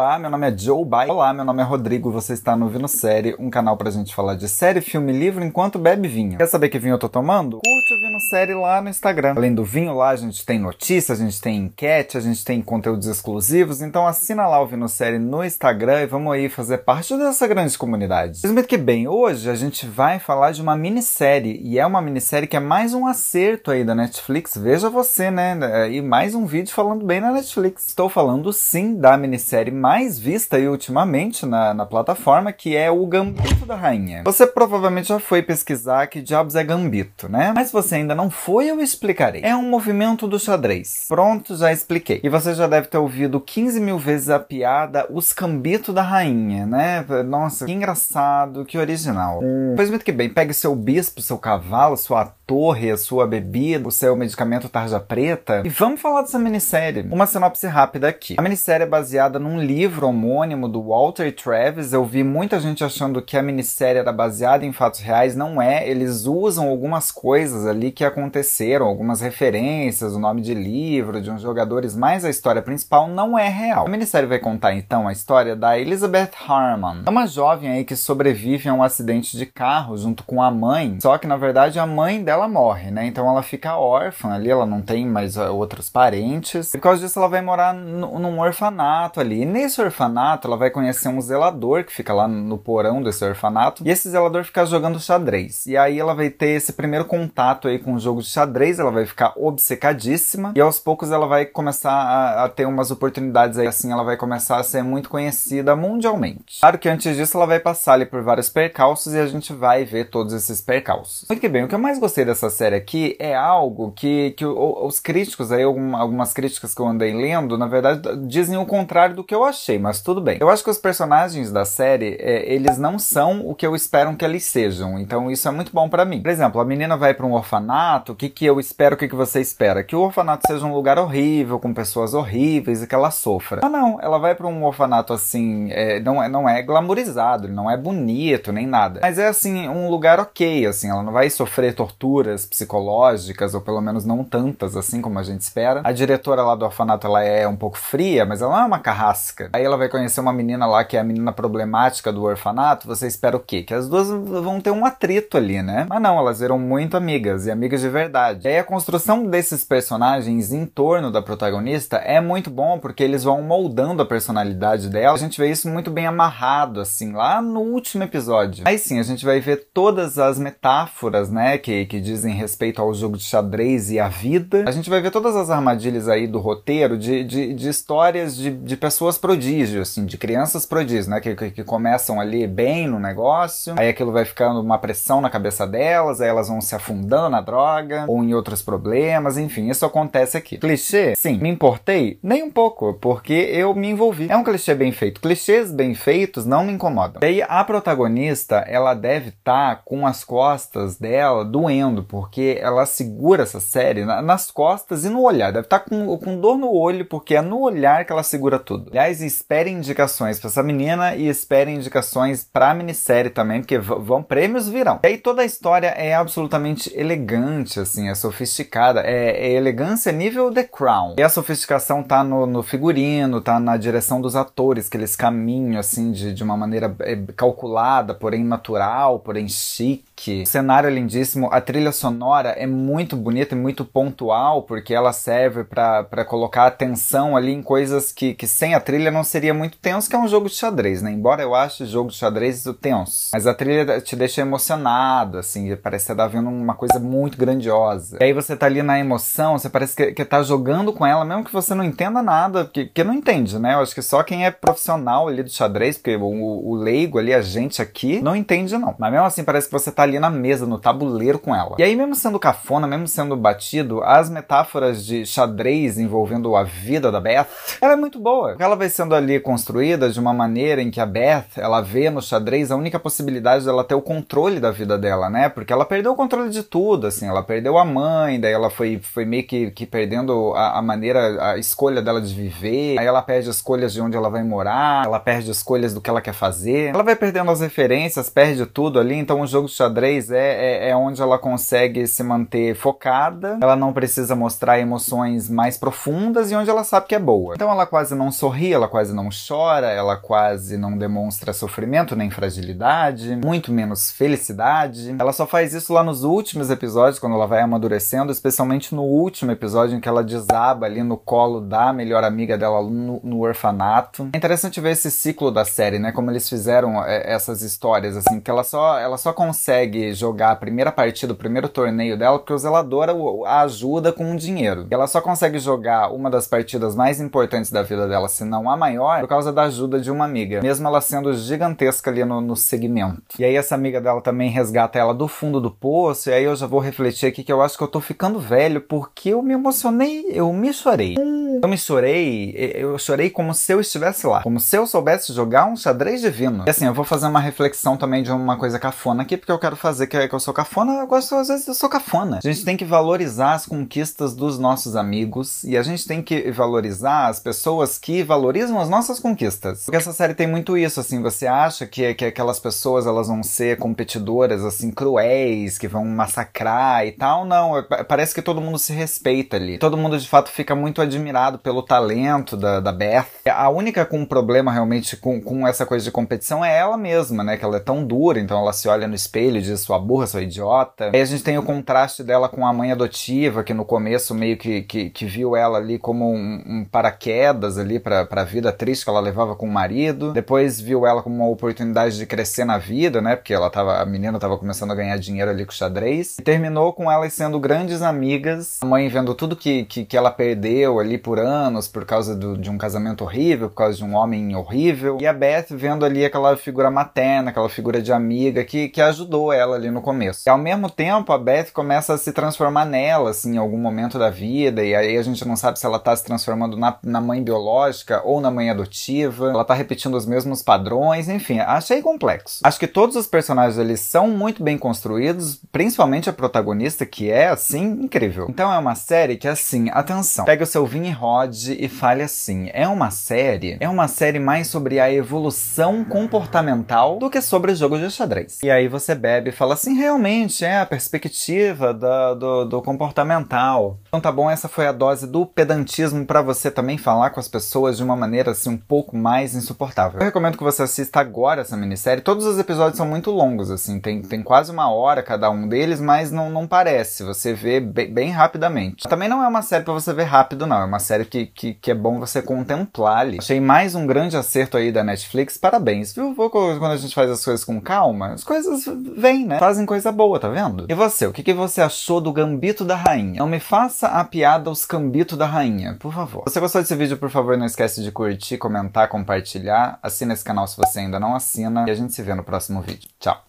Olá, meu nome é Joe Bai. Olá, meu nome é Rodrigo. Você está no Vino Série, um canal pra gente falar de série, filme, livro enquanto bebe vinho. Quer saber que vinho eu tô tomando? Curte o Vino Série lá no Instagram. Além do vinho lá, a gente tem notícias, a gente tem enquete, a gente tem conteúdos exclusivos. Então assina lá o Vino Série no Instagram e vamos aí fazer parte dessa grande comunidade. Mas que bem, hoje a gente vai falar de uma minissérie e é uma minissérie que é mais um acerto aí da Netflix. Veja você, né? E mais um vídeo falando bem na Netflix. Estou falando sim da minissérie mais vista aí ultimamente na, na plataforma, que é o Gambito da Rainha. Você provavelmente já foi pesquisar que diabos é Gambito, né? Mas se você ainda não foi, eu explicarei. É um movimento do xadrez. Pronto, já expliquei. E você já deve ter ouvido 15 mil vezes a piada Os Cambitos da Rainha, né? Nossa, que engraçado, que original. Hum. Pois muito que bem, pegue seu bispo, seu cavalo, sua torre, a sua bebida, o seu medicamento tarja preta. E vamos falar dessa minissérie. Uma sinopse rápida aqui. A minissérie é baseada num livro homônimo do Walter Travis. Eu vi muita gente achando que a minissérie era baseada em fatos reais. Não é. Eles usam algumas coisas ali que aconteceram, algumas referências, o nome de livro, de uns jogadores, mas a história principal não é real. A minissérie vai contar então a história da Elizabeth Harmon. É uma jovem aí que sobrevive a um acidente de carro junto com a mãe, só que na verdade a mãe dela ela morre, né? Então ela fica órfã ali, ela não tem mais uh, outros parentes. Por causa disso, ela vai morar num orfanato ali. E nesse orfanato, ela vai conhecer um zelador que fica lá no porão desse orfanato. E esse zelador fica jogando xadrez. E aí ela vai ter esse primeiro contato aí com o jogo de xadrez, ela vai ficar obcecadíssima. E aos poucos ela vai começar a, a ter umas oportunidades aí, assim, ela vai começar a ser muito conhecida mundialmente. Claro que antes disso ela vai passar ali por vários percalços e a gente vai ver todos esses percalços. Muito bem, o que eu mais gostei dessa série aqui é algo que, que os críticos, aí algumas críticas que eu andei lendo, na verdade dizem o contrário do que eu achei, mas tudo bem. Eu acho que os personagens da série, é, eles não são o que eu espero que eles sejam, então isso é muito bom para mim. Por exemplo, a menina vai para um orfanato, o que, que eu espero, o que, que você espera? Que o orfanato seja um lugar horrível, com pessoas horríveis e que ela sofra. Ah não, ela vai para um orfanato assim, é, não, é, não é glamourizado, não é bonito, nem nada. Mas é assim, um lugar ok, assim, ela não vai sofrer tortura torturas psicológicas, ou pelo menos não tantas assim como a gente espera. A diretora lá do orfanato ela é um pouco fria, mas ela não é uma carrasca. Aí ela vai conhecer uma menina lá que é a menina problemática do orfanato. Você espera o quê? Que as duas vão ter um atrito ali, né? Mas não, elas eram muito amigas e amigas de verdade. E aí a construção desses personagens em torno da protagonista é muito bom porque eles vão moldando a personalidade dela. A gente vê isso muito bem amarrado, assim, lá no último episódio. Aí sim, a gente vai ver todas as metáforas, né, que, que dizem respeito ao jogo de xadrez e à vida. A gente vai ver todas as armadilhas aí do roteiro de, de, de histórias de, de pessoas prodígio, assim, de crianças prodígio, né? Que, que, que, começam ali bem no negócio, aí aquilo vai ficando uma pressão na cabeça delas, aí elas vão se afundando na droga ou em outros problemas, enfim, isso acontece aqui. Clichê? Sim. Me importei? Nem um pouco, porque eu me envolvi. É um clichê bem feito. Clichês bem feitos não me incomodam. E a protagonista, ela deve estar tá com as costas dela doendo porque ela segura essa série nas costas e no olhar. Deve estar tá com, com dor no olho, porque é no olhar que ela segura tudo. Aliás, esperem indicações para essa menina e esperem indicações para a minissérie também, porque vão prêmios virão. E aí toda a história é absolutamente elegante, assim, é sofisticada, é, é elegância nível The Crown. E a sofisticação tá no, no, figurino, tá na direção dos atores, que eles caminham, assim, de, de uma maneira é, calculada, porém natural, porém chique. O cenário é lindíssimo, a trilha trilha sonora é muito bonita e muito pontual, porque ela serve para colocar atenção ali em coisas que, que sem a trilha não seria muito tenso, que é um jogo de xadrez, né? Embora eu ache jogo de xadrez tenso. Mas a trilha te deixa emocionado, assim, parece que você tá vendo uma coisa muito grandiosa. E aí você tá ali na emoção, você parece que, que tá jogando com ela, mesmo que você não entenda nada, porque, não entende, né? Eu acho que só quem é profissional ali do xadrez, porque o, o leigo ali, a gente aqui, não entende não. Mas mesmo assim parece que você tá ali na mesa, no tabuleiro com ela. E aí, mesmo sendo cafona, mesmo sendo batido, as metáforas de xadrez envolvendo a vida da Beth, ela é muito boa. Ela vai sendo ali construída de uma maneira em que a Beth, ela vê no xadrez a única possibilidade dela ter o controle da vida dela, né? Porque ela perdeu o controle de tudo, assim, ela perdeu a mãe, daí ela foi, foi meio que, que perdendo a, a maneira, a escolha dela de viver, aí ela perde escolhas de onde ela vai morar, ela perde escolhas do que ela quer fazer, ela vai perdendo as referências, perde tudo ali, então o jogo de xadrez é, é, é onde ela consegue se manter focada, ela não precisa mostrar emoções mais profundas e onde ela sabe que é boa. Então ela quase não sorri, ela quase não chora, ela quase não demonstra sofrimento nem fragilidade, muito menos felicidade. Ela só faz isso lá nos últimos episódios, quando ela vai amadurecendo, especialmente no último episódio em que ela desaba ali no colo da melhor amiga dela no, no orfanato. É interessante ver esse ciclo da série, né? Como eles fizeram é, essas histórias, assim, que ela só, ela só consegue jogar a primeira partida, o primeiro torneio dela, porque o zelador a ajuda com dinheiro. Ela só consegue jogar uma das partidas mais importantes da vida dela, se não a maior, por causa da ajuda de uma amiga, mesmo ela sendo gigantesca ali no, no segmento. E aí essa amiga dela também resgata ela do fundo do poço, e aí eu já vou refletir aqui que eu acho que eu tô ficando velho, porque eu me emocionei, eu me chorei. Eu me chorei, eu chorei como se eu estivesse lá, como se eu soubesse jogar um xadrez divino. E assim, eu vou fazer uma reflexão também de uma coisa cafona aqui, porque eu quero fazer que, que eu sou cafona, eu gosto, às vezes eu sou cafona. A gente tem que valorizar as conquistas dos nossos amigos e a gente tem que valorizar as pessoas que valorizam as nossas conquistas. Porque essa série tem muito isso, assim, você acha que, que aquelas pessoas elas vão ser competidoras, assim, cruéis, que vão massacrar e tal. Não, parece que todo mundo se respeita ali. Todo mundo de fato fica muito admirado pelo talento da, da Beth. A única com problema realmente com, com essa coisa de competição é ela mesma, né? Que ela é tão dura, então ela se olha no espelho e diz sua burra, sua idiota. Aí a gente tem o contraste dela com a mãe adotiva, que no começo meio que, que, que viu ela ali como um, um paraquedas ali pra, pra vida triste que ela levava com o marido. Depois viu ela como uma oportunidade de crescer na vida, né? Porque ela tava, a menina tava começando a ganhar dinheiro ali com xadrez. E terminou com elas sendo grandes amigas. A mãe vendo tudo que, que, que ela perdeu ali por anos por causa do, de um casamento horrível, por causa de um homem horrível. E a Beth vendo ali aquela figura materna, aquela figura de amiga que, que ajudou ela ali no começo. E ao mesmo tempo, a Beth começa a se transformar nela, assim, em algum momento da vida. E aí a gente não sabe se ela tá se transformando na, na mãe biológica ou na mãe adotiva. Ela tá repetindo os mesmos padrões. Enfim, achei complexo. Acho que todos os personagens ali são muito bem construídos, principalmente a protagonista, que é, assim, incrível. Então é uma série que, assim, atenção, pega o seu vinho e rode e fale assim: é uma série, é uma série mais sobre a evolução comportamental do que sobre jogo de xadrez. E aí você bebe e fala assim: realmente é a perspectiva da, do, do comportamental. Então tá bom, essa foi a dose do pedantismo para você também falar com as pessoas de uma maneira assim um pouco mais insuportável. Eu recomendo que você assista agora essa minissérie. Todos os episódios são muito longos, assim, tem, tem quase uma hora cada um deles, mas não, não parece. Você vê bem, bem rapidamente. Também não é uma série para você ver rápido, não. É uma série que, que, que é bom você contemplar ali. Achei mais um grande acerto aí da Netflix. Parabéns, viu? Quando a gente faz as coisas com calma, as coisas vêm, né? Fazem coisa boa, tá vendo? E você, o que, que você achou do Gambito da Rainha? Não me faça a piada os Gambito da Rainha, por favor. Se você gostou desse vídeo, por favor, não esquece de curtir, comentar, compartilhar. Assina esse canal se você ainda não assina. E a gente se vê no próximo vídeo. Tchau!